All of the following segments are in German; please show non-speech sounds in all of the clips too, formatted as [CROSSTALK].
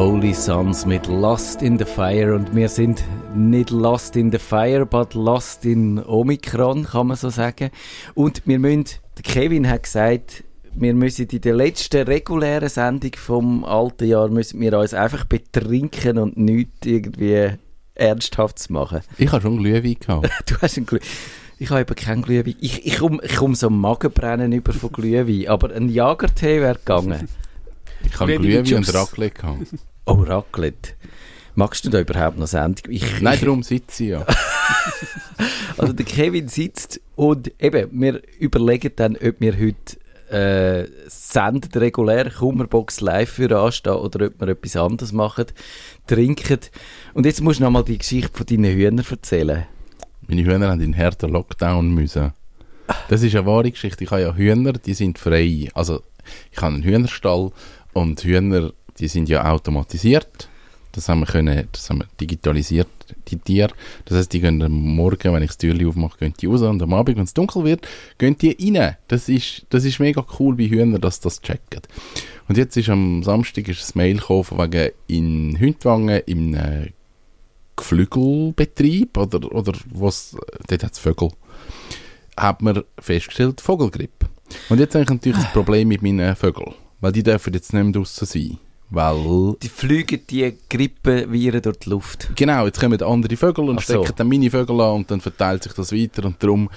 Holy Sons mit Lost in the Fire und wir sind nicht Lost in the Fire, but Lost in Omikron, kann man so sagen. Und wir müssen, der Kevin hat gesagt, wir müssen in der letzten regulären Sendung vom alten Jahr müssen wir uns einfach betrinken und nichts irgendwie ernsthaftes machen. Ich habe schon Glühwein gehabt. [LAUGHS] du hast einen Glühwein. Ich habe eben keinen Glühwein. Ich, ich komme ich komm so Magenbrennen über von Glühwein, aber ein Jagertee wäre gegangen. Ich habe Glühwein und Raclette gehabt. Oh, Raclette. Magst du da überhaupt noch Sendung? Ich, [LAUGHS] Nein, darum sitze ich ja. [LAUGHS] also der Kevin sitzt und eben, wir überlegen dann, ob wir heute äh, senden, regulär Kummerbox live für anstehen oder ob wir etwas anderes machen, trinken. Und jetzt musst du noch mal die Geschichte von deinen Hühnern erzählen. Meine Hühner haben in harten Lockdown müssen. Das ist eine wahre Geschichte. Ich habe ja Hühner, die sind frei. Also ich habe einen Hühnerstall und Hühner, die sind ja automatisiert. Das haben wir können, das haben wir digitalisiert, die Tiere. Das heißt, die gehen am Morgen, wenn ich das Türchen aufmache, gehen die raus und am Abend, wenn es dunkel wird, gehen die rein. Das ist, das ist mega cool, wie Hühner das, das checken. Und jetzt ist am Samstag ist ein Mail gekommen, wegen in Hündwangen im äh, Geflügelbetrieb oder, oder was, dort hat es Vögel, hat man festgestellt, Vogelgrippe. Und jetzt habe ich natürlich das Problem mit meinen Vögeln, weil die dürfen jetzt nicht mehr draussen sein. Weil die fliegen die Grippeviren durch die Luft. Genau, jetzt kommen andere Vögel und Ach stecken so. dann meine Vögel an und dann verteilt sich das weiter und darum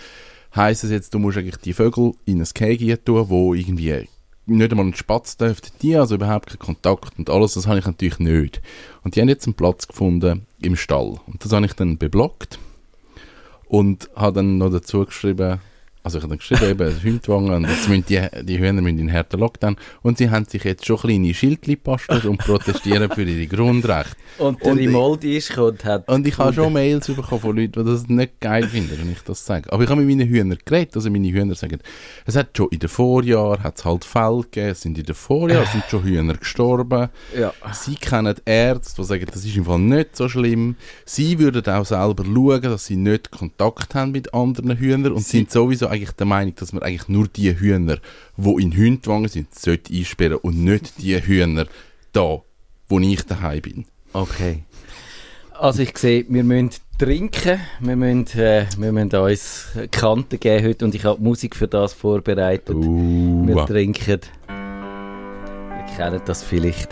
heisst es jetzt, du musst eigentlich die Vögel in ein Käfig tun, wo irgendwie nicht einmal ein Spatz dürfte die, also überhaupt keinen Kontakt und alles, das habe ich natürlich nicht. Und die haben jetzt einen Platz gefunden im Stall und das habe ich dann beblockt und habe dann noch dazu geschrieben, also ich habe dann geschrieben, eben Hündwangen und jetzt müssen die, die Hühner müssen in harten Lockdown und sie haben sich jetzt schon kleine Schildchen gebastelt und protestieren für ihre Grundrechte. Und der Rimoldi ist und hat... Und ich habe schon Mails bekommen von Leuten, die das nicht geil finden, wenn ich das sage. Aber ich habe mit meinen Hühnern geredet, also meine Hühner sagen, es hat schon in den Vorjahren, hat es halt Fälle gegeben, es sind in den Vorjahren, sind schon Hühner gestorben. Ja. Sie kennen Ärzte, die sagen, das ist im Fall nicht so schlimm. Sie würden auch selber schauen, dass sie nicht Kontakt haben mit anderen Hühnern und sie sind sowieso eigentlich der Meinung, dass man eigentlich nur die Hühner, die in Hündwangen sind, sollte einsperren und nicht die Hühner da, wo ich daheim bin. Okay. Also ich sehe, wir müssen trinken, wir müssen, äh, wir müssen uns Kanten geben heute und ich habe Musik für das vorbereitet. Uh. Wir trinken. Ihr kennt das vielleicht.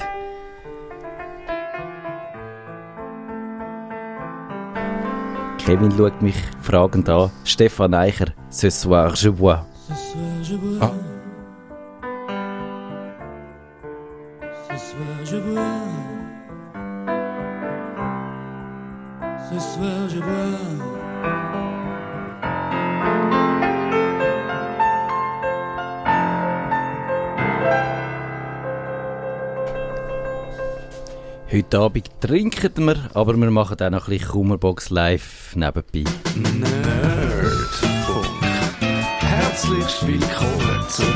Kevin schaut mich fragend an. Stefan Eicher, Ce soir je bois. Ce soir je bois. Ah. Ce soir je bois. Heute Abend trinken wir, aber wir machen auch noch ein bisschen Kummerbox live nebenbei. Nerdfunk. Herzlich willkommen zum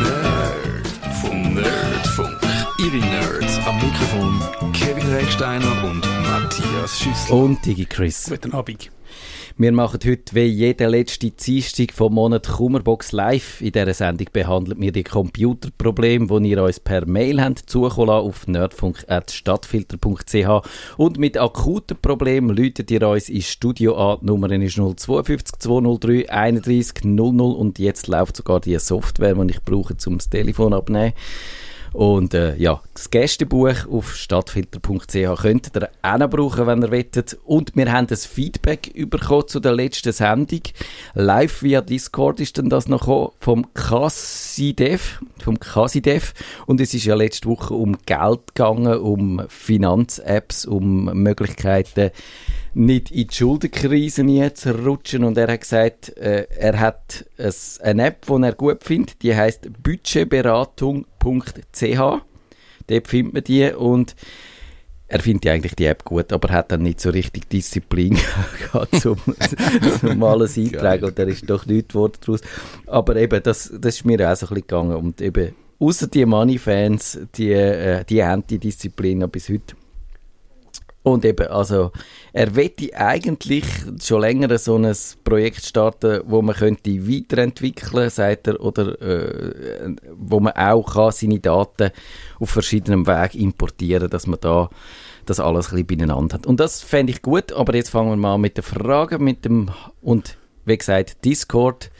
Nerd Nerdfunk. Ihre Nerds am Mikrofon Kevin Recksteiner und Matthias Schüssler. Und Digi Chris. Guten Abend. Wir machen heute wie jede letzte Dienstag vom Monat Kummerbox live. In dieser Sendung behandeln wir die Computerprobleme, die ihr uns per Mail habt zukommen auf nerdfunk.stadtfilter.ch und mit akuten Problemen läutet ihr uns ins Studio an. Die Nummer ist 052 203 31 00 und jetzt läuft sogar die Software, die ich brauche, um das Telefon abzunehmen. Und äh, ja, das Gästebuch auf stadtfilter.ch könntet ihr auch brauchen, wenn ihr wettet. Und wir haben das Feedback bekommen zu der letzten Sendung. Live via Discord ist dann das noch gekommen, vom Casidev, vom Casidev. Und es ist ja letzte Woche um Geld gegangen, um Finanz-Apps, um Möglichkeiten, nicht in die Schuldenkrisen zu rutschen. Und er hat gesagt, äh, er hat eine App, die er gut findet, die heißt budgetberatung.ch. Dort findet man die und er findet eigentlich die App gut, aber hat dann nicht so richtig Disziplin [LAUGHS] gehabt, zum, zum alles [LAUGHS] eintragen und er ist doch nichts geworden daraus. Aber eben, das, das ist mir auch so ein bisschen gegangen und eben, außer die Money-Fans, die, äh, die haben die Disziplin noch bis heute. Und eben, also, er wette eigentlich schon länger so ein Projekt starten, wo man könnte weiterentwickeln, sagt er, oder äh, wo man auch kann seine Daten auf verschiedenen Wegen importieren, dass man da das alles ein bisschen beieinander hat. Und das fände ich gut, aber jetzt fangen wir mal mit der Frage, mit dem, und wie gesagt, Discord,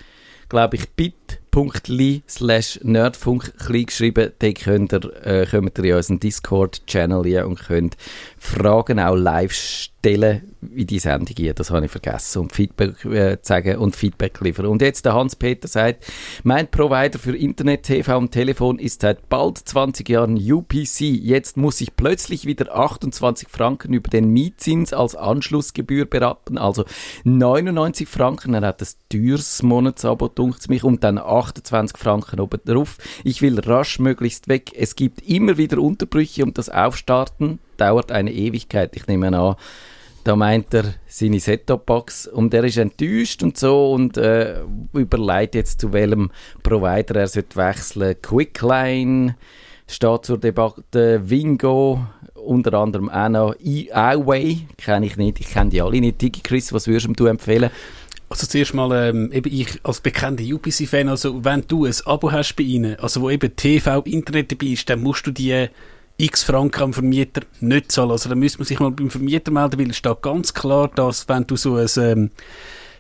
glaube ich, bit.ly slash nerdfunk klein geschrieben, da könnt ihr, äh, kommt ihr in unseren Discord-Channel und könnt Fragen auch live stellen, wie die Sendung hier. Das habe ich vergessen. Und Feedback äh, sagen und Feedback liefern. Und jetzt der Hans-Peter sagt, mein Provider für Internet, TV und Telefon ist seit bald 20 Jahren UPC. Jetzt muss ich plötzlich wieder 28 Franken über den Mietzins als Anschlussgebühr berappen. Also 99 Franken. Er hat das teures Monatsabo, dunkt mich, und dann 28 Franken oben drauf. Ich will rasch möglichst weg. Es gibt immer wieder Unterbrüche und das Aufstarten dauert eine Ewigkeit. Ich nehme an, da meint er seine Set-Top-Box und er ist enttäuscht und so und äh, überlegt jetzt, zu welchem Provider er sollte wechseln. Quickline steht zur Debatte, Wingo, unter anderem auch noch iWay, kenne ich nicht, ich kenne die alle nicht. Digi Chris, was würdest du empfehlen? Also zuerst mal, ähm, eben ich als bekannter UPC-Fan, also wenn du ein Abo hast bei ihnen, also wo eben TV, Internet dabei ist, dann musst du die x Franken am Vermieter nicht zahlen. Also da müsste man sich mal beim Vermieter melden, weil es steht ganz klar, dass wenn du so ein ähm,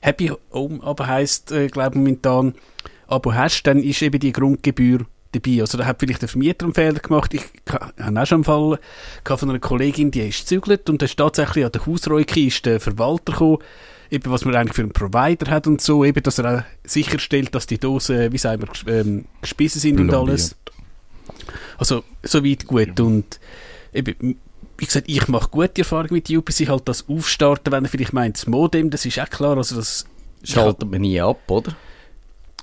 Happy Home aber heisst, äh, glaube ich momentan, Abo hast, dann ist eben die Grundgebühr dabei. Also da hat vielleicht der Vermieter einen Fehler gemacht. Ich habe auch schon einen Fall von einer Kollegin, die ist gezügelt und da ist tatsächlich an der Hausräuke ist der Verwalter gekommen, eben was man eigentlich für einen Provider hat und so, eben, dass er auch sicherstellt, dass die Dosen, wie sagen wir, ähm, gespissen sind und alles. Also, soweit gut. Und eben, wie gesagt, ich mache gute Erfahrungen mit UPC, halt das Aufstarten, wenn er vielleicht meint, das Modem, das ist auch klar, also das... Schaltet man nie ab, oder?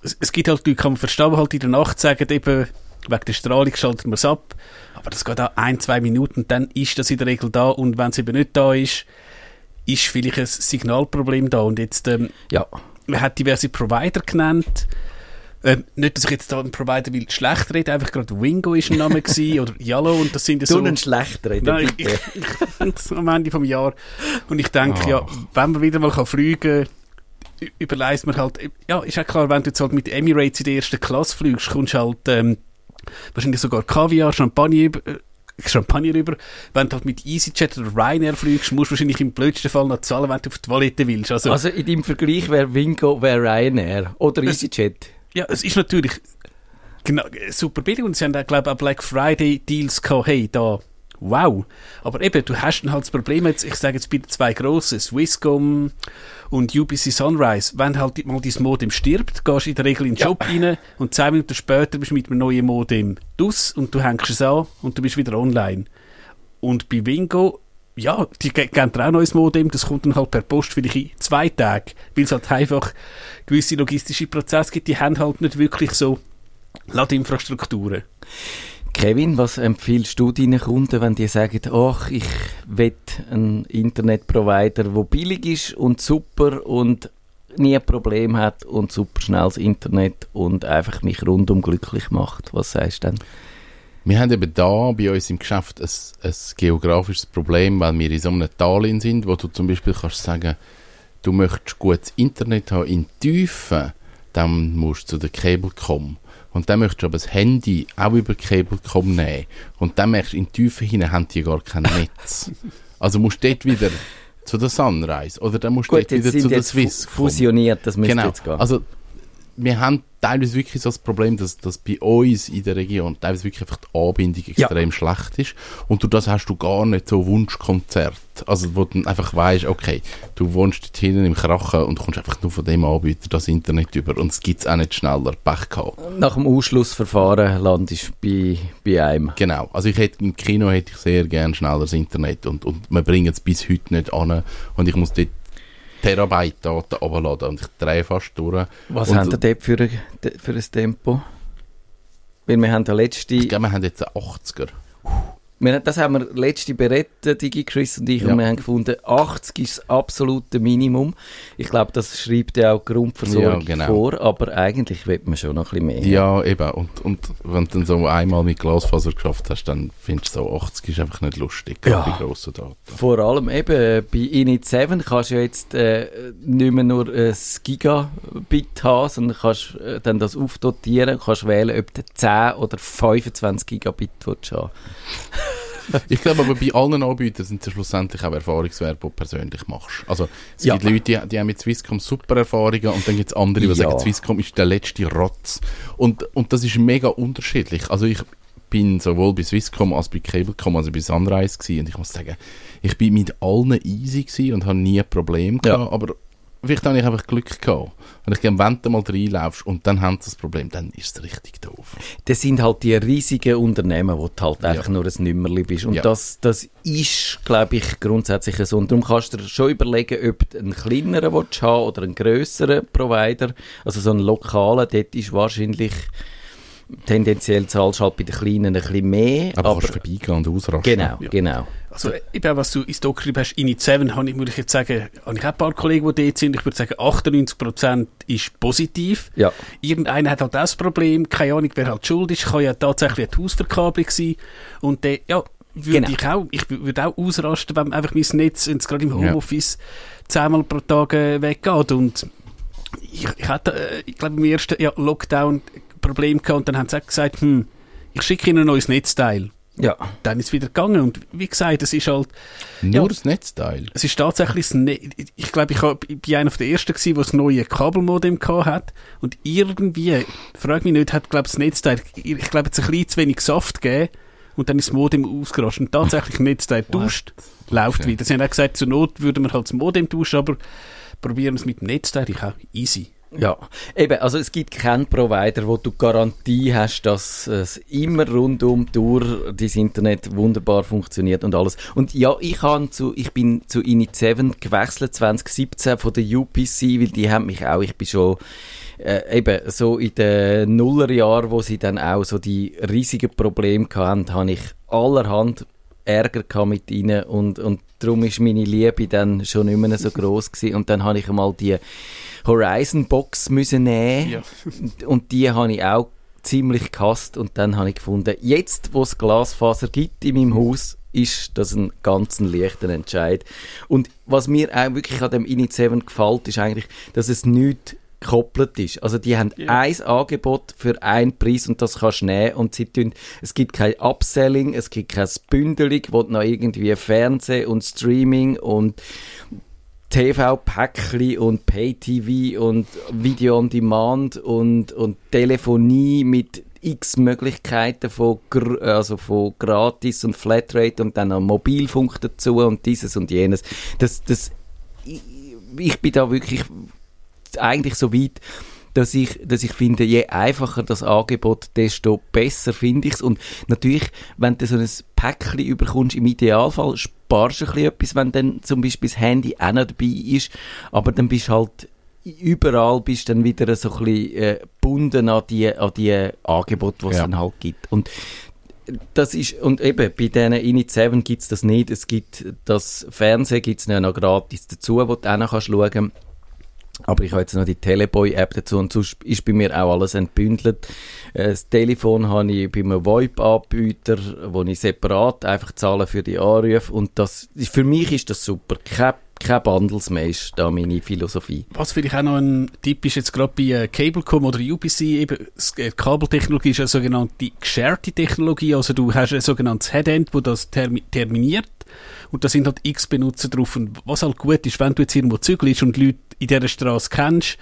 Es, es gibt halt Leute, kann man verstehen, halt in der Nacht sagen, eben, wegen der Strahlung schaltet man es ab, aber das geht auch ein, zwei Minuten, dann ist das in der Regel da. Und wenn es eben nicht da ist, ist vielleicht ein Signalproblem da. Und jetzt, ähm, ja. man hat diverse Provider genannt, ähm, nicht, dass ich jetzt da einen Provider will schlecht reden, einfach gerade Wingo ist ein Name gewesen, [LAUGHS] oder Yellow und das sind ja so... Du schlecht reden, Nein, ich, ich, am Ende vom Jahr und ich denke, oh. ja, wenn man wieder mal kann fliegen kann, überleist man halt, ja, ist ja klar, wenn du jetzt halt mit Emirates in der ersten Klasse fliegst, kommst halt ähm, wahrscheinlich sogar Kaviar, Champagner äh, Champagner rüber. Wenn du halt mit EasyJet oder Ryanair fliegst, musst du wahrscheinlich im blödsten Fall noch zahlen, wenn du auf die Toilette willst. Also, also in deinem Vergleich wäre Wingo wäre Ryanair oder EasyJet? Ja, es ist natürlich genau, super billig und sie haben, glaube ich, auch Black Friday Deals gehabt, hey, da, wow. Aber eben, du hast dann halt das Problem jetzt, ich sage jetzt bitte zwei grosse, Swisscom und UBC Sunrise, wenn halt mal dein Modem stirbt, gehst du in der Regel in den Job ja. rein und zwei Minuten später bist du mit einem neuen Modem dus und du hängst es an und du bist wieder online. Und bei Wingo ja, die geben auch neues Modem, das kommt dann halt per Post vielleicht in zwei Tagen, weil es halt einfach gewisse logistische Prozesse gibt, die haben halt nicht wirklich so Ladinfrastrukturen. Kevin, was empfiehlst du deinen Kunden, wenn die sagen, ach, ich will einen Internetprovider, der billig ist und super und nie ein Problem hat und super schnelles Internet und einfach mich rundum glücklich macht? Was sagst du denn? Wir haben eben da bei uns im Geschäft ein, ein geografisches Problem, weil wir in so einem Tal sind, wo du zum Beispiel kannst sagen, du möchtest gutes Internet haben in Tiefen, dann musst du zu der Cable.com. Und dann möchtest du aber das Handy auch über Cable.com nehmen. Und dann merkst du, in Tiefen hinein haben die gar kein Netz. also musst du dort wieder zu der Sunrise oder dann musst du dort wieder zu der Swiss fusioniert, das müsste genau. jetzt gehen. Also wir haben teilweise wirklich so das Problem, dass, dass bei uns in der Region teilweise wirklich einfach die Anbindung extrem ja. schlecht ist. Und durch das hast du gar nicht so Wunschkonzert. Also, wo du einfach weißt, okay, du wohnst dort hinten im Krachen und kommst einfach nur von dem Anbieter das Internet über und es gibt es auch nicht schneller. Pech gehabt. Nach dem Ausschlussverfahren landest du bei, bei einem. Genau. Also, ich hätte, im Kino hätte ich sehr gerne schnelleres Internet und, und wir bringen es bis heute nicht an und ich muss dort Terabyte Daten runterladen und ich drehe fast durch. Was und haben ihr dort für, für ein Tempo? Weil wir haben der letzte... Ich glaube, wir haben jetzt einen 80er. Wir, das haben wir letzte berät, Digi Chris und ich, ja. und wir haben gefunden, 80 ist das absolute Minimum. Ich glaube, das schreibt ja auch Grundversorgung ja, genau. vor, aber eigentlich will man schon noch ein bisschen mehr. Ja, eben. Und, und wenn du dann so einmal mit Glasfaser geschafft hast, dann findest du so, 80 ist einfach nicht lustig, ja. bei grossen Daten. Vor allem eben, bei Init 7 kannst du ja jetzt äh, nicht mehr nur ein Gigabit haben, sondern kannst äh, dann das aufdotieren, kannst wählen, ob du 10 oder 25 Gigabit willst haben ich glaube aber bei allen Anbietern sind es schlussendlich auch Erfahrungswerte, die du persönlich machst. Also es ja. gibt Leute, die, die haben mit Swisscom super Erfahrungen und dann gibt es andere, die ja. sagen, Swisscom ist der letzte Rotz. Und, und das ist mega unterschiedlich. Also ich bin sowohl bei Swisscom als bei Cablecom, also bei Sunrise gewesen, und ich muss sagen, ich bin mit allen easy und habe nie ein Problem gehabt, ja. aber vielleicht habe ich einfach Glück gehabt. Wenn ich wenn du mal reinlaufst und dann haben sie das Problem, dann ist es richtig doof. Das sind halt die riesigen Unternehmen, wo du halt einfach nur ein Nümmerli bist. Und ja. das, das ist, glaube ich, grundsätzlich so. Und darum kannst du dir schon überlegen, ob du einen kleineren willst haben oder einen grösseren Provider. Also so einen lokalen, dort ist wahrscheinlich tendenziell zahlst du halt bei den Kleinen ein bisschen mehr. Aber, aber kannst vorbeigehen und ausrasten. Genau, ja. genau. Also, eben, was du ins Doc geschrieben hast, in 7, habe ich, würde ich jetzt sagen, habe ich auch ein paar Kollegen, die dort sind. Ich würde sagen, 98% ist positiv. Ja. Irgendeiner hat halt das Problem, keine Ahnung, wer halt schuld ist, kann ja tatsächlich eine Hausverkabelung sein. Und der, ja, würde genau. ich auch, ich würde auch ausrasten, wenn einfach mein Netz, jetzt gerade im Homeoffice, ja. zehnmal pro Tag äh, weggeht. Und ich, ich hatte, äh, ich glaube, im ersten ja, Lockdown Problem gehabt und dann haben sie gesagt, hm, ich schicke ihnen ein neues Netzteil. Ja. Dann ist es wieder gegangen und wie gesagt, es ist halt... Nur ja, das Netzteil? Es ist tatsächlich das ne Ich glaube, ich war einer der Ersten gewesen, der das neue Kabelmodem hat und irgendwie, frage mich nicht, hat glaube das Netzteil, ich glaube, es ein bisschen zu wenig Saft gegeben und dann ist das Modem ausgerastet und tatsächlich das Netzteil tauscht, läuft okay. wieder. Sie haben auch gesagt, zur Not würde man halt das Modem tauschen, aber probieren wir es mit dem Netzteil, ich auch easy. Ja, eben, also es gibt keinen Provider, wo du Garantie hast, dass es immer rundum durch das Internet wunderbar funktioniert und alles. Und ja, ich, zu, ich bin zu Init7 gewechselt 2017 von der UPC, weil die haben mich auch, ich bin schon äh, eben so in den Nullerjahren, wo sie dann auch so die riesigen Probleme hatten, habe ich allerhand Ärger mit ihnen und, und darum ist meine Liebe dann schon nicht mehr so groß [LAUGHS] gewesen. und dann habe ich einmal die Horizon Box müssen nehmen ja. und die habe ich auch ziemlich gehasst und dann habe ich gefunden, jetzt wo es Glasfaser gibt in meinem Haus, ist das ein ganz leichter Entscheid. Und was mir auch wirklich an dem Init 7 gefällt, ist eigentlich, dass es nicht gekoppelt ist. Also die haben ja. ein Angebot für einen Preis und das kannst du nehmen und sie tun, es gibt kein Upselling, es gibt kein Bündelung, wo noch irgendwie Fernsehen und Streaming und TV-Päckchen und Pay-TV und Video on Demand und, und Telefonie mit x Möglichkeiten von, also von gratis und Flatrate und dann noch Mobilfunk dazu und dieses und jenes. Das, das, ich, ich bin da wirklich eigentlich so weit, dass ich, dass ich finde, je einfacher das Angebot, desto besser finde ich es. Und natürlich, wenn du so ein Päckchen überkommst, im Idealfall sparst du ein bisschen etwas, wenn dann zum Beispiel das Handy auch noch dabei ist, aber dann bist du halt überall bist dann wieder so ein bisschen äh, gebunden an die, an die Angebote, die es ja. dann halt gibt. Und das ist, und eben, bei diesen Init 7 gibt es das nicht. Es gibt das Fernsehen gibt's noch gratis dazu, wo du auch noch schauen kannst. Aber ich habe jetzt noch die Teleboy-App dazu und sonst ist bei mir auch alles entbündelt. Äh, das Telefon habe ich bei einem VoIP-Anbieter, wo ich separat einfach zahle für die Anrufe und das, für mich ist das super. Kein kein Bundles mehr ist da meine Philosophie. Was vielleicht auch noch ein Tipp ist jetzt gerade bei äh, Cablecom oder UPC, eben äh, Kabeltechnologie ist eine sogenannte gescherte Technologie, also du hast ein sogenanntes Headend, wo das termi terminiert und da sind halt x Benutzer drauf. Und was halt gut ist, wenn du jetzt irgendwo zügelst und Leute in dieser Straße kennst,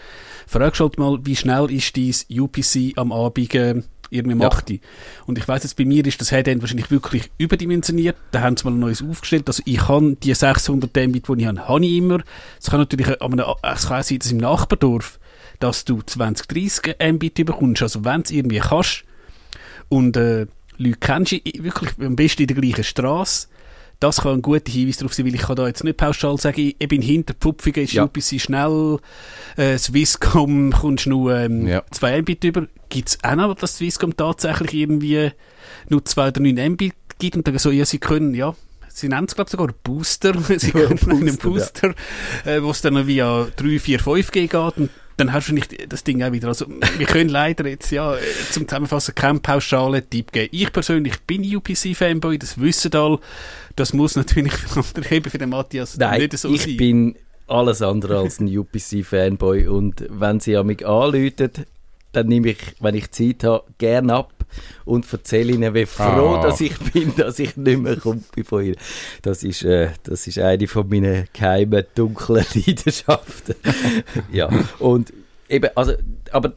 fragst halt mal, wie schnell ist dein UPC am Abend äh, irgendwie macht ja. Und ich weiß jetzt, bei mir ist das Headend wahrscheinlich wirklich überdimensioniert. Da haben sie mal ein neues aufgestellt. Also ich habe die 600 Mbit, die ich habe, habe ich immer. Es kann natürlich an einem, es kann sein, dass im Nachbardorf, dass du 20, 30 Mbit bekommst. Also wenn es irgendwie kannst und äh, Leute kennst du wirklich am besten in der gleichen Straße, das kann ein guter Hinweis darauf sein, weil ich kann da jetzt nicht pauschal sagen, ich bin hinter Pfupfigen, ist ja. bisschen schnell, äh, Swisscom kommst nur ähm, ja. 2 Mbit über. Gibt es auch noch, dass Swisscom tatsächlich irgendwie nur 2 oder 9 Mbit gibt und dann so, ja, sie können, ja, sie nennen es, glaube ich, sogar Booster. [LAUGHS] sie können Booster, einen Booster, ja. äh, wo es dann via 3, 4, 5G geht und dann hast du nicht das Ding auch wieder. Also, wir können leider jetzt, ja, zum Zusammenfassen keine pauschale Tipp geben. Ich persönlich bin UPC-Fanboy, das wissen alle. Das muss natürlich für den Matthias Nein, nicht so ich sein. ich bin alles andere als ein UPC-Fanboy und wenn sie mich anrufen, dann nehme ich, wenn ich Zeit habe, gerne ab und erzähle ihnen, wie froh ah. dass ich bin, dass ich nicht mehr Kumpel von ihr. Das ist, äh, das ist eine von meinen geheimen, dunklen [LAUGHS] Leidenschaften. ja, und eben, also, aber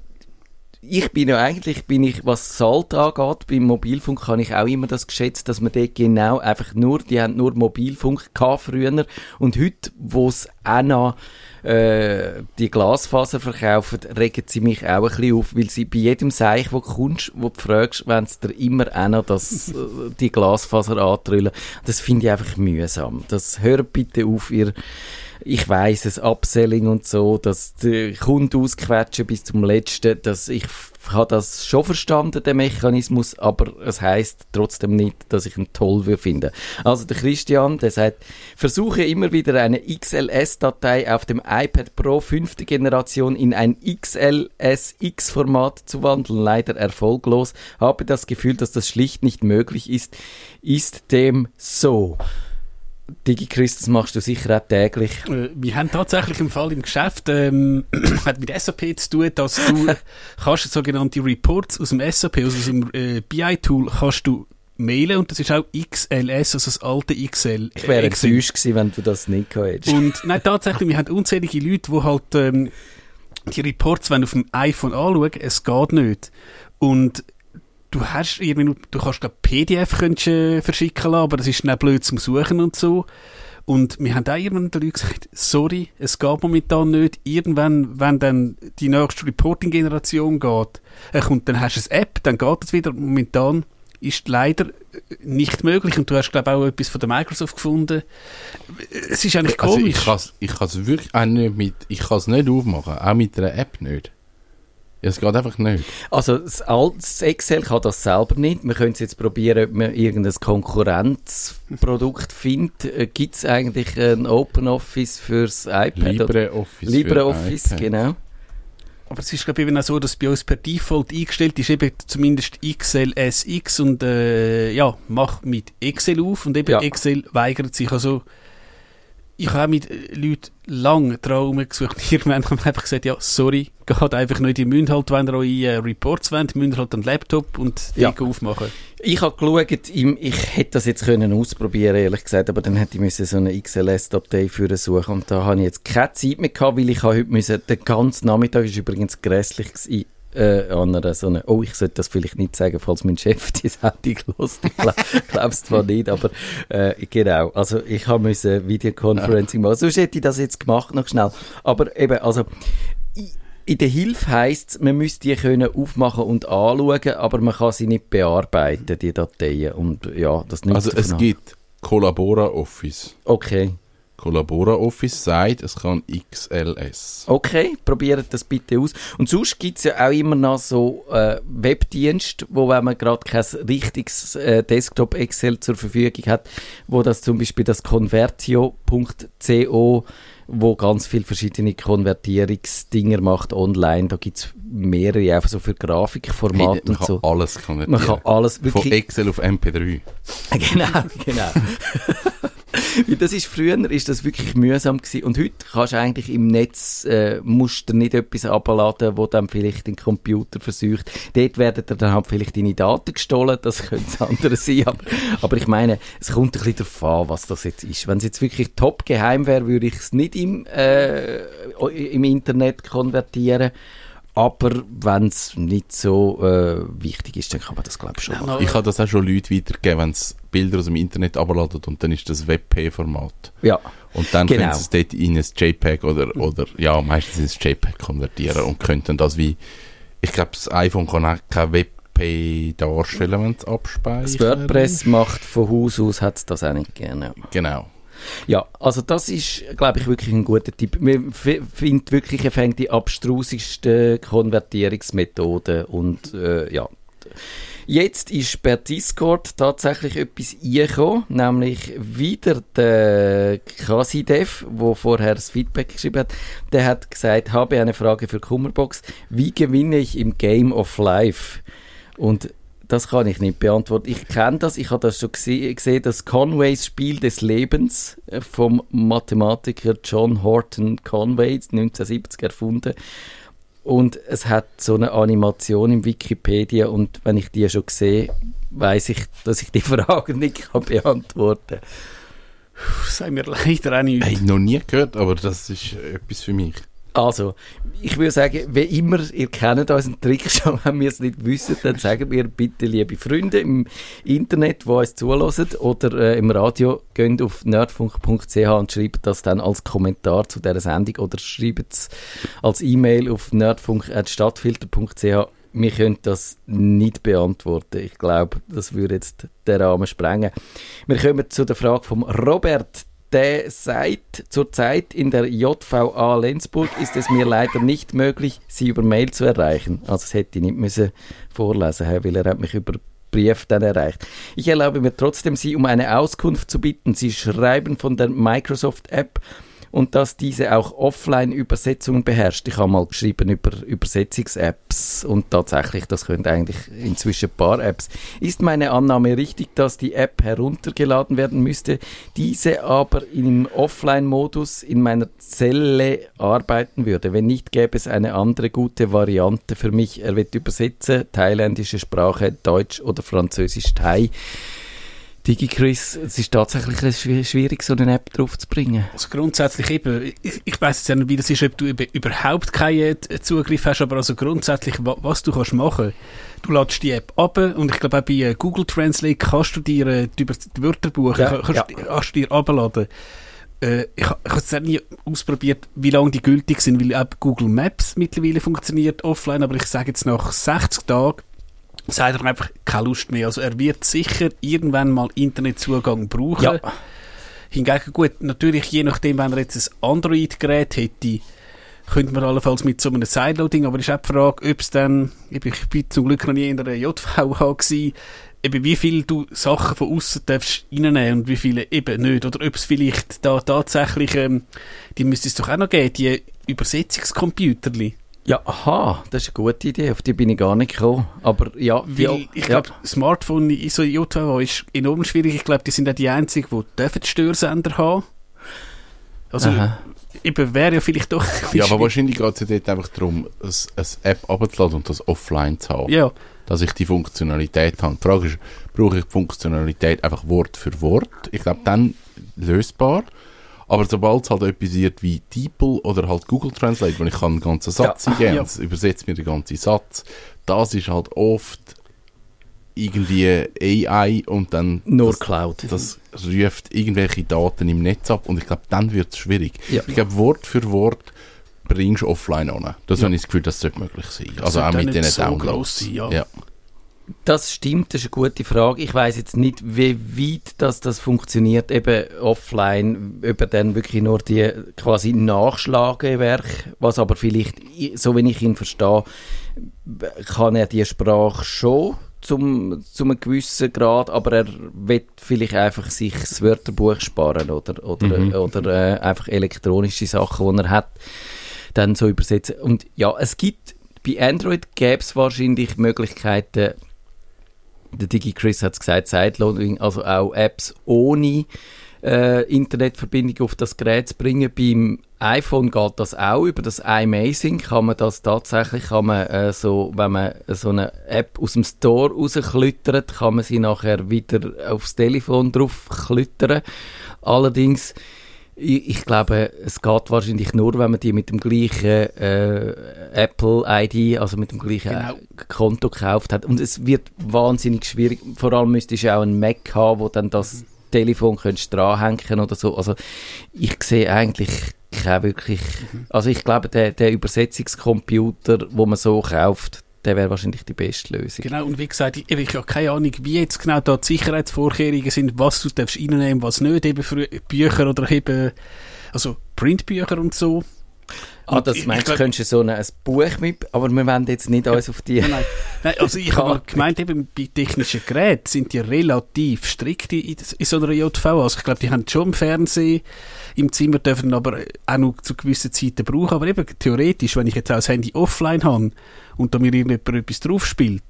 ich bin ja eigentlich, bin ich, was Salt angeht, beim Mobilfunk habe ich auch immer das geschätzt, dass man dort genau einfach nur, die haben nur Mobilfunk gehabt früher und heute, wo es auch noch äh, die Glasfaser verkaufen, regen sie mich auch ein bisschen auf, weil sie bei jedem Seich, wo du kommst, wo du fragst, wenn sie dir immer auch noch das, äh, die Glasfaser antrüllen. Das finde ich einfach mühsam. Das hört bitte auf, ihr ich weiß es, Upselling und so, dass die Kunden ausquetschen bis zum Letzten, dass ich habe das schon verstanden, den Mechanismus, aber es heißt trotzdem nicht, dass ich ihn toll finde. Also der Christian, der sagt, versuche immer wieder eine XLS-Datei auf dem iPad Pro fünfte Generation in ein XLSX-Format zu wandeln. Leider erfolglos. Habe das Gefühl, dass das schlicht nicht möglich ist. Ist dem so? DigiChris, das machst du sicher auch täglich. Äh, wir haben tatsächlich im Fall im Geschäft, ähm, [CLEARS THROAT] hat mit SAP zu tun, dass du [LAUGHS] kannst sogenannte Reports aus dem SAP, also aus dem äh, BI-Tool, kannst du mailen und das ist auch XLS, also das alte XL. Ich wäre enttäuscht gewesen, wenn du das nicht hättest. Und nein, tatsächlich, wir haben unzählige Leute, die halt ähm, die Reports wenn auf dem iPhone anschauen, es geht nicht. Und du hast irgendwie, du kannst glaub, PDF könntest, äh, verschicken lassen, aber das ist dann blöd zum Suchen und so. Und wir haben auch irgendwann den Leuten gesagt, sorry, es geht momentan nicht. Irgendwann, wenn dann die nächste Reporting-Generation geht, äh, kommt, dann hast du eine App, dann geht es wieder. Momentan ist leider nicht möglich. Und du hast, glaube ich, auch etwas von der Microsoft gefunden. Es ist eigentlich komisch. Also ich kann es wirklich auch nicht mit, ich kann es nicht aufmachen, auch mit einer App nicht. Ja, es geht einfach nicht. Also das, das Excel kann das selber nicht. Wir können es jetzt probieren, ob man irgendein Konkurrenzprodukt [LAUGHS] findet. Äh, Gibt es eigentlich ein Open Office fürs iPad? LibreOffice. LibreOffice, genau. Aber es ist, glaube ich, eben auch so, dass bei uns per Default eingestellt ist, eben zumindest XLSX und äh, ja, mach mit Excel auf und eben ja. Excel weigert sich also ich habe mit Leuten lange Traumen gesucht. [LAUGHS] Irgendwann haben wir einfach gesagt, ja, sorry, geht einfach nicht. Ihr müsst halt, wenn ihr eure äh, Reports wollt, müsst halt einen Laptop und ja. aufmachen. Ich habe geschaut, ich hätte das jetzt können ausprobieren ehrlich gesagt, aber dann hätte ich so eine XLS-Datei für suchen und da habe ich jetzt keine Zeit mehr gehabt, weil ich heute müssen, den ganzen Nachmittag ist übrigens grässlich äh, an einer so einer, oh, ich sollte das vielleicht nicht sagen, falls mein Chef die Sendung [LAUGHS] hört. Ich glaube es zwar nicht, aber äh, genau. Also ich habe müssen Videoconferencing machen. Sonst hätte ich das jetzt gemacht, noch schnell. Aber eben, also in der Hilfe heisst es, man müsste die können aufmachen und anschauen, aber man kann sie nicht bearbeiten, die Dateien. Und ja, das Also es gibt Collabora Office. Okay. Collabora Office sagt, es kann XLS. Okay, probiert das bitte aus. Und sonst gibt es ja auch immer noch so äh, Webdienste, wo wenn man gerade kein richtiges äh, Desktop Excel zur Verfügung hat, wo das zum Beispiel das convertio.co wo ganz viele verschiedene Konvertierungsdinger macht online. Da gibt es mehrere, einfach so für Grafikformate hey, und so. Man kann alles konvertieren. Man kann alles wirklich... Von Excel auf MP3. [LAUGHS] genau, genau. [LAUGHS] [LAUGHS] das ist früher ist das wirklich mühsam gewesen. und heute kannst du eigentlich im Netz äh, musst du nicht etwas abladen, wo dann vielleicht den Computer versucht. Dort werden dir dann halt vielleicht deine Daten gestohlen, das [LAUGHS] könnte das andere sein, aber, aber ich meine, es kommt ein bisschen darauf an, was das jetzt ist. Wenn es jetzt wirklich top geheim wäre, würde ich es nicht im, äh, im Internet konvertieren. Aber wenn es nicht so äh, wichtig ist, dann kann man das, glaube ich, schon machen. Ich habe das auch schon Leute weitergegeben, wenn es Bilder aus dem Internet abladen und dann ist das WebP-Format. Ja. Und dann genau. können sie es dort in ein JPEG oder, oder ja, meistens in ein JPEG konvertieren und könnten das wie, ich glaube, das iPhone kann auch kein WebP darstellen, wenn es abspeichert. Das WordPress macht von Haus aus, hat es das auch nicht gerne. Genau. Ja, also das ist, glaube ich, wirklich ein guter Tipp. Man findet wirklich, fängt die abstrusigsten Konvertierungsmethoden und äh, ja, Jetzt ist per Discord tatsächlich etwas eingekommen, nämlich wieder der Kasidev, der vorher das Feedback geschrieben hat, der hat gesagt, habe eine Frage für Kummerbox. Wie gewinne ich im Game of Life? Und das kann ich nicht beantworten. Ich kenne das, ich habe das schon gesehen, gesehen, das Conways Spiel des Lebens äh, vom Mathematiker John Horton Conway, 1970 erfunden. Und es hat so eine Animation im Wikipedia und wenn ich die schon sehe, weiß ich, dass ich die [LAUGHS] Fragen nicht kann beantworten kann. Sei mir [LAUGHS] leider auch nicht. Hey, noch nie gehört, aber das ist etwas für mich. Also, ich würde sagen, wie immer, ihr kennt unseren Trick schon, [LAUGHS] wenn wir es nicht wissen, dann sagen wir bitte, liebe Freunde im Internet, die uns zulassen oder äh, im Radio, geht auf nerdfunk.ch und schreibt das dann als Kommentar zu dieser Sendung oder schreibt es als E-Mail auf nerdfunk.stadtfilter.ch. Wir können das nicht beantworten. Ich glaube, das würde jetzt den Rahmen sprengen. Wir kommen zu der Frage von Robert der sagt, zurzeit in der JVA Lenzburg ist es mir leider nicht möglich, Sie über Mail zu erreichen. Also das hätte ich nicht müssen vorlesen, weil er hat mich über Brief dann erreicht. Ich erlaube mir trotzdem, Sie um eine Auskunft zu bitten. Sie schreiben von der Microsoft App und dass diese auch Offline-Übersetzungen beherrscht. Ich habe mal geschrieben über Übersetzungs-Apps und tatsächlich, das können eigentlich inzwischen ein paar Apps. Ist meine Annahme richtig, dass die App heruntergeladen werden müsste, diese aber im Offline-Modus in meiner Zelle arbeiten würde? Wenn nicht, gäbe es eine andere gute Variante für mich. Er wird übersetzen, thailändische Sprache, Deutsch oder Französisch Thai. DigiChris, es ist tatsächlich schwierig, so eine App draufzubringen. Also grundsätzlich eben, ich, ich weiß jetzt ja nicht, wie das ist, ob du überhaupt keinen Zugriff hast, aber also grundsätzlich, was du kannst machen, du ladest die App ab und ich glaube auch bei äh, Google Translate kannst du dir äh, die, die Wörterbuch ja, kannst, ja. kannst du dir abladen. Äh, ich, ich habe es nie ausprobiert, wie lange die gültig sind, weil auch Google Maps mittlerweile funktioniert offline, aber ich sage jetzt nach 60 Tagen sagt er einfach keine Lust mehr. Also er wird sicher irgendwann mal Internetzugang brauchen. Ja. Hingegen, gut, natürlich, je nachdem, wenn er jetzt ein Android-Gerät hätte, könnte man allenfalls mit so einem Sideloading, aber ist auch die Frage, ob es dann, ich bin zum Glück noch nie in der JVH gewesen, eben wie viele du Sachen von außen darfst reinnehmen und wie viele eben nicht. Oder ob es vielleicht da tatsächlich, ähm, die müsste es doch auch noch geben, die Übersetzungscomputerli. Ja, aha, das ist eine gute Idee, auf die bin ich gar nicht gekommen. Aber ja, Weil, ja ich glaube, ja. Smartphone in so JVA ist enorm schwierig. Ich glaube, die sind auch die einzigen, die dürfen Störsender haben. Also, Aha. eben wäre ja vielleicht doch. Ja, aber wahrscheinlich geht es ja dort einfach darum, eine, eine App abzuladen und das offline zu haben. Ja. Dass ich die Funktionalität habe. Die Frage ist, brauche ich die Funktionalität einfach Wort für Wort? Ich glaube, dann lösbar. Aber sobald es halt etwas wird wie DeepL oder halt Google Translate, wo ich kann einen ganzen Satz ja. eingeben, ja. übersetzt mir den ganzen Satz, das ist halt oft irgendwie AI und dann nur das, Cloud. Das ruft irgendwelche Daten im Netz ab und ich glaube, dann wird es schwierig. Ja. Ich glaube, Wort für Wort bringst du offline an. Das ja. habe ich das Gefühl, das sollte möglich sein. Das also auch mit den so Downloads. Sein, ja. ja. Das stimmt, das ist eine gute Frage. Ich weiß jetzt nicht, wie weit das, das funktioniert, eben offline, über dann wirklich nur die quasi Nachschlagewerk, was aber vielleicht, so wenn ich ihn verstehe, kann er die Sprache schon zum, zum einem gewissen Grad, aber er will vielleicht einfach sich das Wörterbuch sparen oder, oder, mhm. oder äh, einfach elektronische Sachen, die er hat, dann so übersetzen. Und ja, es gibt, bei Android gäbe es wahrscheinlich Möglichkeiten, der DigiChris hat es gesagt, Sideloading, also auch Apps ohne äh, Internetverbindung auf das Gerät zu bringen. Beim iPhone geht das auch. Über das iMazing kann man das tatsächlich, kann man äh, so, wenn man so eine App aus dem Store rausklittert, kann man sie nachher wieder aufs Telefon drauf klittern. Allerdings ich, ich, glaube, es geht wahrscheinlich nur, wenn man die mit dem gleichen äh, Apple-ID, also mit dem gleichen genau. Konto gekauft hat. Und es wird wahnsinnig schwierig. Vor allem müsstest du auch einen Mac haben, wo dann das mhm. Telefon könntest dranhängen oder so. Also ich sehe eigentlich keine wirklich... Mhm. Also ich glaube, der, der Übersetzungscomputer, wo man so kauft, der wäre wahrscheinlich die beste Lösung. Genau, und wie gesagt, ich, ich habe keine Ahnung, wie jetzt genau da die Sicherheitsvorkehrungen sind, was du darfst reinnehmen, was nicht, eben für Bücher oder eben, also Printbücher und so. Ah, das ich, meinst du, könntest so ein, ein Buch mit, aber wir wollen jetzt nicht uns auf die... Nein, nein. also ich habe gemeint, eben bei technischen Geräten sind die relativ strikt in, in so einer JV. Also ich glaube, die haben schon im Fernsehen im Zimmer, dürfen aber auch noch zu gewissen Zeiten brauchen. Aber eben theoretisch, wenn ich jetzt auch das Handy offline habe und da mir irgendjemand etwas drauf spielt,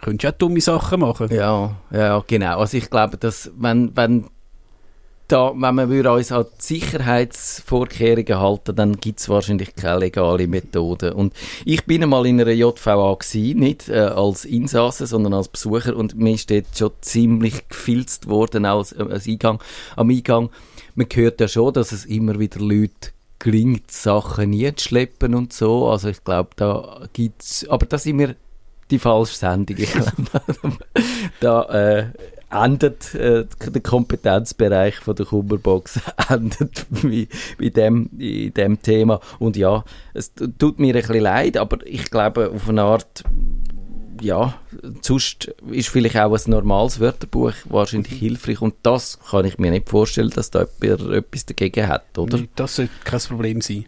könntest du auch dumme Sachen machen. Ja, ja, genau. Also ich glaube, dass wenn, wenn da, wenn man uns an die Sicherheitsvorkehrungen halten, dann gibt es wahrscheinlich keine legale Methode. Und ich bin einmal in einer JVA gewesen, nicht äh, als Insasse, sondern als Besucher und mir ist dort schon ziemlich gefilzt worden, auch als, äh, als Eingang, am Eingang. Man hört ja schon, dass es immer wieder Leute gelingt, Sachen nie zu schleppen und so. Also ich glaube, da gibt's, aber da sind wir die falsche Sendung. [LAUGHS] Da, äh, endet äh, der Kompetenzbereich von der Kummerbox [LAUGHS] endet wie, wie dem, in dem Thema. Und ja, es tut mir ein bisschen leid, aber ich glaube, auf eine Art, ja, sonst ist vielleicht auch ein normales Wörterbuch wahrscheinlich mhm. hilfreich und das kann ich mir nicht vorstellen, dass da jemand etwas dagegen hat, oder? Das sollte kein Problem sein.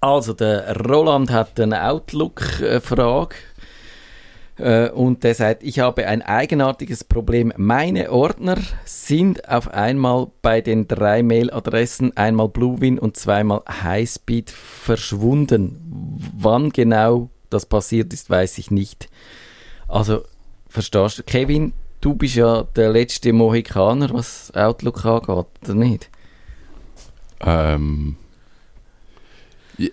Also, der Roland hat eine Outlook-Frage. Äh, und der sagt, ich habe ein eigenartiges Problem. Meine Ordner sind auf einmal bei den drei Mailadressen einmal Bluewin und zweimal Highspeed verschwunden. Wann genau das passiert ist, weiß ich nicht. Also, verstehst du? Kevin, du bist ja der letzte Mohikaner, was Outlook angeht, oder nicht? Ähm. [LAUGHS]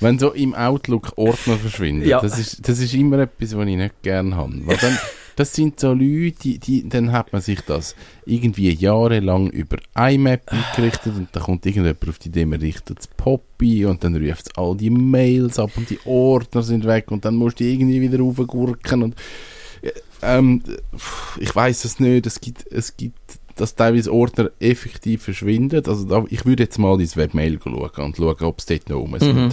wenn so im Outlook Ordner verschwinden, ja. das, ist, das ist immer etwas, was ich nicht gerne habe. Weil dann, [LAUGHS] das sind so Leute, die, die, dann hat man sich das irgendwie jahrelang über IMAP eingerichtet und dann kommt irgendjemand auf die Idee, man richtet das Poppy und dann ruft es all die Mails ab und die Ordner sind weg und dann musst du irgendwie wieder raufgurken und ähm, ich weiß es nicht, es gibt, es gibt dass teilweise Ordner effektiv verschwinden. Also da, ich würde jetzt mal ins Webmail schauen und schauen, ob es dort noch rum sind. Mhm.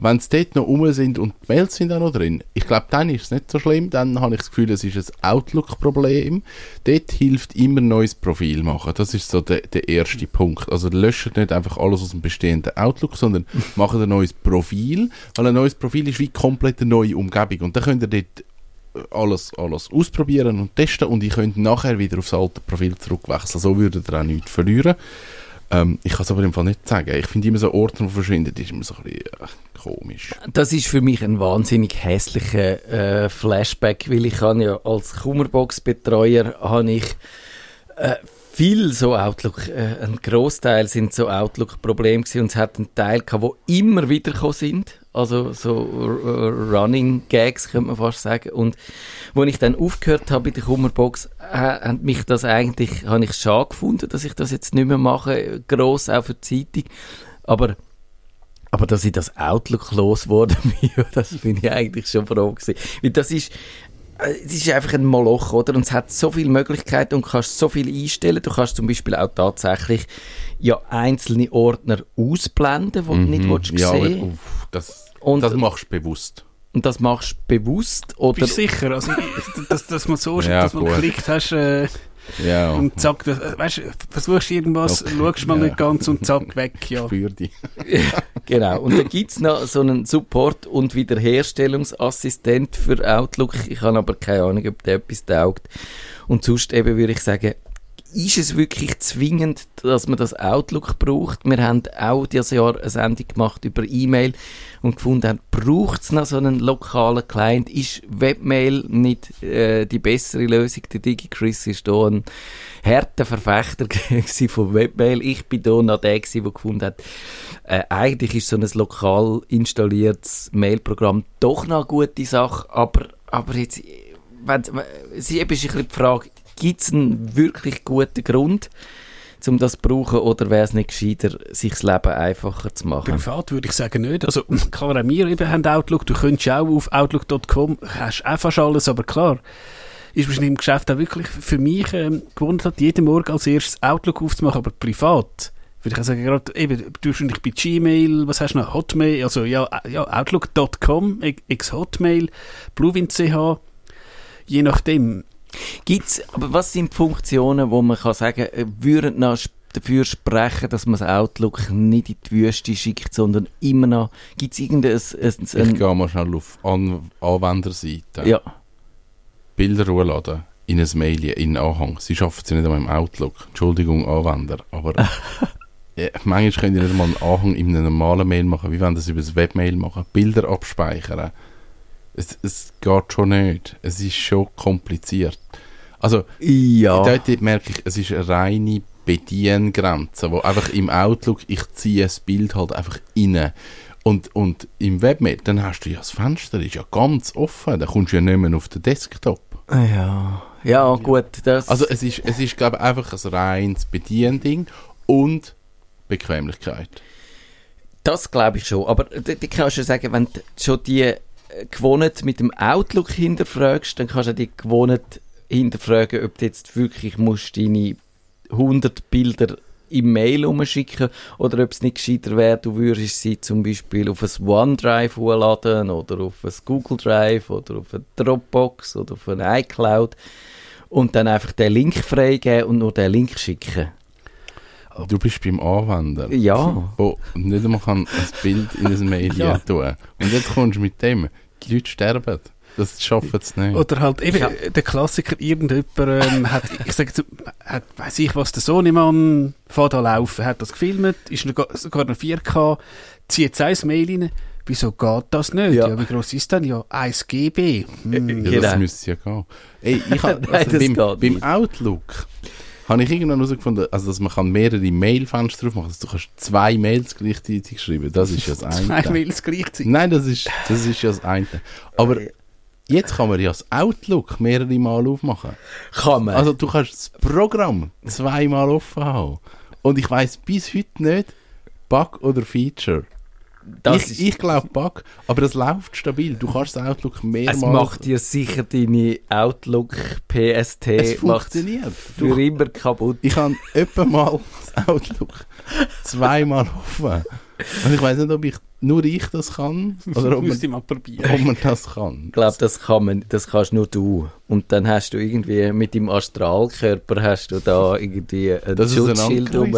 Wenn es dort noch rum sind und die Mails sind auch noch drin, ich glaube, dann ist es nicht so schlimm. Dann habe ich das Gefühl, es ist ein Outlook-Problem. Dort hilft immer ein neues Profil machen. Das ist so der, der erste Punkt. Also löscht nicht einfach alles aus dem bestehenden Outlook, sondern [LAUGHS] macht ein neues Profil, weil ein neues Profil ist wie komplett eine neue Umgebung. Und dann könnt ihr dort alles, alles ausprobieren und testen und ich könnte nachher wieder aufs alte Profil zurückwechseln. So würde ihr auch nichts verlieren. Ähm, ich kann es aber im Fall nicht sagen. Ich finde immer so Orte, die verschwinden, ist immer so ein bisschen äh, komisch. Das ist für mich ein wahnsinnig hässlicher äh, Flashback, weil ich habe ja als Kummerbox-Betreuer habe ich äh, viel so Outlook, äh, ein Großteil sind so Outlook-Probleme und es hat einen Teil gehabt, wo immer wieder sind also so Running Gags könnte man fast sagen. Und wo ich dann aufgehört habe in der Kummerbox, hat mich das eigentlich, habe ich schade gefunden, dass ich das jetzt nicht mehr mache, gross auch für die Zeitung. Aber aber dass ich das Outlook losgeworden [LAUGHS] bin, das bin ich eigentlich schon froh gewesen. Weil das ist, äh, es ist einfach ein Moloch, oder? Und es hat so viele Möglichkeiten und kannst so viel einstellen. Du kannst zum Beispiel auch tatsächlich ja einzelne Ordner ausblenden, die mhm. du nicht willst ja, sehen willst. Das und, das machst du bewusst. Und das machst du bewusst? Oder? Bist sicher? Also, dass, dass man so ja, dass man geklickt hast äh, ja. und zack, das, äh, weißt, versuchst irgendwas, okay. schaust mal ja. nicht ganz und zack, weg. [LAUGHS] Ja. Spür dich. [LAUGHS] genau. Und dann gibt es noch so einen Support- und Wiederherstellungsassistent für Outlook. Ich habe aber keine Ahnung, ob der etwas taugt. Und sonst eben würde ich sagen, ist es wirklich zwingend, dass man das Outlook braucht? Wir haben auch dieses Jahr eine Sendung gemacht über E-Mail und gefunden braucht es noch so einen lokalen Client? Ist Webmail nicht äh, die bessere Lösung? Der DigiChris ist da ein harter Verfechter [LAUGHS] von Webmail. Ich bin da noch der, der gefunden hat, äh, eigentlich ist so ein lokal installiertes Mailprogramm doch noch eine gute Sache, aber, aber jetzt, wenn, es ist eben ein bisschen die Frage, Gibt es einen wirklich guten Grund, um das zu brauchen, oder wäre es nicht gescheiter, sich das Leben einfacher zu machen? Privat würde ich sagen nicht. Also [CLEARS THROAT] klar, auch wir eben haben Outlook, du könntest auch auf outlook.com, hast auch fast alles, aber klar, ist wahrscheinlich im Geschäft auch wirklich für mich ähm, gewohnt hat, jeden Morgen als erstes Outlook aufzumachen, aber privat würde ich sagen, gerade eben, du wahrscheinlich bei Gmail, was hast du noch, Hotmail, also ja, ja outlook.com, ex Hotmail, Bluewin.ch, je nachdem, Gibt's, aber was sind die Funktionen, wo man kann sagen, äh, würden noch dafür sprechen, dass man das Outlook nicht in die Wüste schickt, sondern immer noch, gibt es irgendein... Ein, ein, ich gehe mal schnell auf An Anwenderseite. Ja. Bilder runterladen in ein Mail, in einen Anhang. Sie schaffen es nicht einmal im Outlook. Entschuldigung, Anwender, aber... [LAUGHS] ja, manchmal könnt ihr nicht mal einen Anhang in einem normalen Mail machen, wie wenn das über das Webmail machen. Bilder abspeichern. Es, es geht schon nicht. Es ist schon kompliziert. Also, ja. dort merke ich, es ist eine reine Bediengrenze, wo einfach im Outlook, ich ziehe das Bild halt einfach rein. Und, und im Webmail, dann hast du ja das Fenster, ist ja ganz offen, da kommst du ja nicht mehr auf den Desktop. Ja, ja gut. Das also es ist, es ist glaube ich, einfach ein reines Bediending und Bequemlichkeit. Das glaube ich schon, aber du kannst du sagen, wenn du schon die gewohnt mit dem Outlook hinterfragst, dann kannst du die gewohnt hinterfragen, ob du jetzt wirklich musst deine 100 Bilder im Mail umschicken oder ob es nicht gescheiter wäre, du würdest sie zum Beispiel auf ein OneDrive hochladen oder auf ein Google Drive oder auf ein Dropbox oder auf ein iCloud und dann einfach den Link freigeben und nur den Link schicken. Du bist beim Anwender. Ja. Wo nicht einmal kann ein Bild in ein Mail [LAUGHS] ja. tun. Und jetzt kommst du mit dem. Die Leute sterben. Das schaffen es nicht. Oder halt eben ja. der Klassiker, irgendjemand ähm, hat, ich sage jetzt, hat, weiss ich was, der Sohnemann fährt da laufen, hat das gefilmt, ist sogar noch 4K, zieht ein Mail rein, wieso geht das nicht? Ja, ja wie groß ist denn? Ja, 1 GB. Hm. Ja, das genau. müsste ja gehen. Ey, ich [LAUGHS] hab, also Nein, beim, beim Outlook habe ich irgendwann herausgefunden, also dass man kann mehrere Mailfenster drauf machen, also du kannst zwei Mails gleichzeitig schreiben, das ist ja das eine. zwei Mails gleichzeitig? Nein, das ist, das ist ja das eine. Aber Jetzt kann man ja das Outlook mehrere Mal aufmachen. Kann man. Also du kannst das Programm zweimal offen haben. Und ich weiß bis heute nicht, Bug oder Feature. Das ich, ich glaube Bug, aber das läuft stabil. Du kannst das Outlook mehrmals... Es macht dir sicher deine Outlook PST... Es funktioniert. Für du, immer kaputt. Ich habe etwa mal das Outlook zweimal offen. Und ich weiß nicht, ob ich nur ich das kann oder ob [LAUGHS] man, mal probieren. ob man das kann. Ich glaube, das kann man, das kannst nur du. Und dann hast du irgendwie mit dem Astralkörper hast du da irgendwie ein das Schutzschild rum.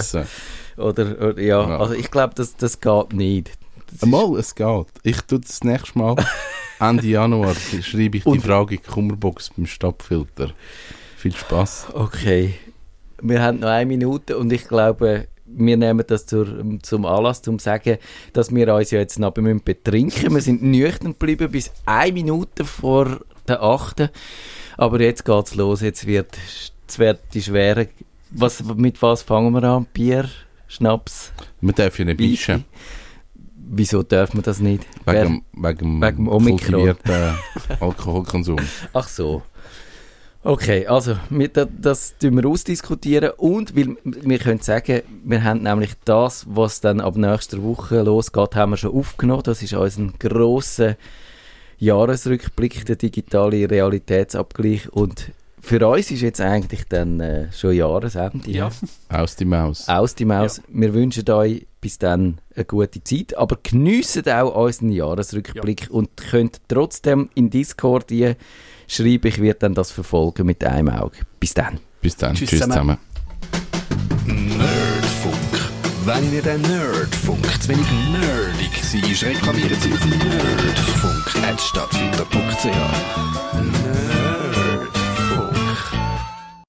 Oder, oder, ja, ja, also ich glaube, das, das geht nicht. Das Mal, es geht. Ich tue das nächste Mal [LAUGHS] Ende Januar schreibe ich die Frage in die Kummerbox beim Stadtfilter. Viel Spaß. Okay. Wir haben noch eine Minute und ich glaube, wir nehmen das zur, zum Anlass, um zu sagen, dass wir uns ja jetzt noch betrinken Wir sind nüchtern geblieben bis eine Minute vor der achten. Aber jetzt geht's los. Jetzt wird, jetzt wird die schwere. Was, mit was fangen wir an? Bier, Schnaps? Man darf ja nicht mischen. Wieso darf man das nicht? Wegen, wegen, wegen Omikron. [LAUGHS] Alkoholkonsum. Ach so. Okay, also wir, das, das wir ausdiskutieren und weil wir können sagen, wir haben nämlich das, was dann ab nächster Woche losgeht, haben wir schon aufgenommen. Das ist unser grosser Jahresrückblick, der digitale Realitätsabgleich und für uns ist jetzt eigentlich dann äh, schon Jahresende. Ja. Aus die Maus. Aus die Maus. Ja. Wir wünschen euch bis dann eine gute Zeit, aber geniessen auch unseren Jahresrückblick ja. und könnt trotzdem in Discord die schreiben. Ich werde dann das verfolgen mit einem Auge. Bis dann. Bis dann. Tschüss, Tschüss zusammen. Nerdfunk. Wenn ihr den Nerdfunk zu wenig nerdig seid, reklamiert sie auf nerdfunk.stadtfinder.ch